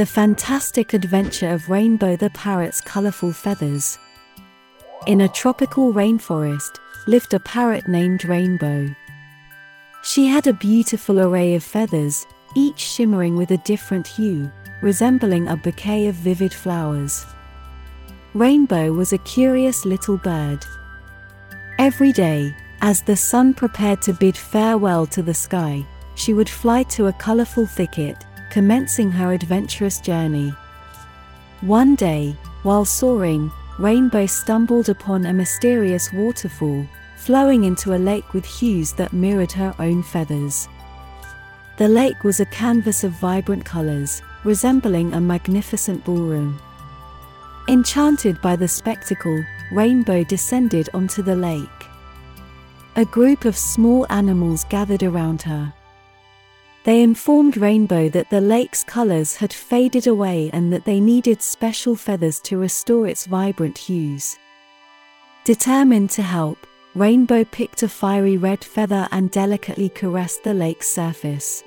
The Fantastic Adventure of Rainbow the Parrot's Colorful Feathers. In a tropical rainforest lived a parrot named Rainbow. She had a beautiful array of feathers, each shimmering with a different hue, resembling a bouquet of vivid flowers. Rainbow was a curious little bird. Every day, as the sun prepared to bid farewell to the sky, she would fly to a colorful thicket, commencing her adventurous journey. One day, while soaring, Rainbow stumbled upon a mysterious waterfall, flowing into a lake with hues that mirrored her own feathers. The lake was a canvas of vibrant colors, resembling a magnificent ballroom. Enchanted by the spectacle, Rainbow descended onto the lake. A group of small animals gathered around her. They informed Rainbow that the lake's colors had faded away and that they needed special feathers to restore its vibrant hues. Determined to help, Rainbow picked a fiery red feather and delicately caressed the lake's surface.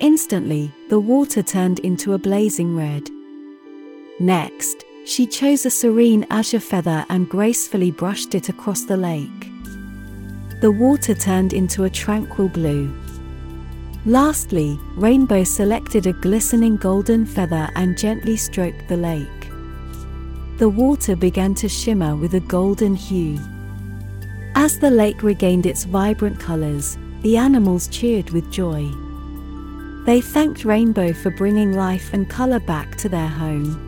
Instantly, the water turned into a blazing red. Next, she chose a serene azure feather and gracefully brushed it across the lake. The water turned into a tranquil blue. Lastly, Rainbow selected a glistening golden feather and gently stroked the lake. The water began to shimmer with a golden hue. As the lake regained its vibrant colors, the animals cheered with joy. They thanked Rainbow for bringing life and color back to their home.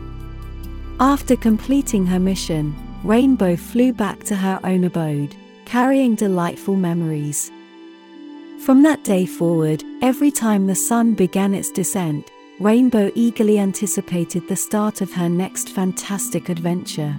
After completing her mission, Rainbow flew back to her own abode, carrying delightful memories. From that day forward, every time the sun began its descent, Rainbow eagerly anticipated the start of her next fantastic adventure.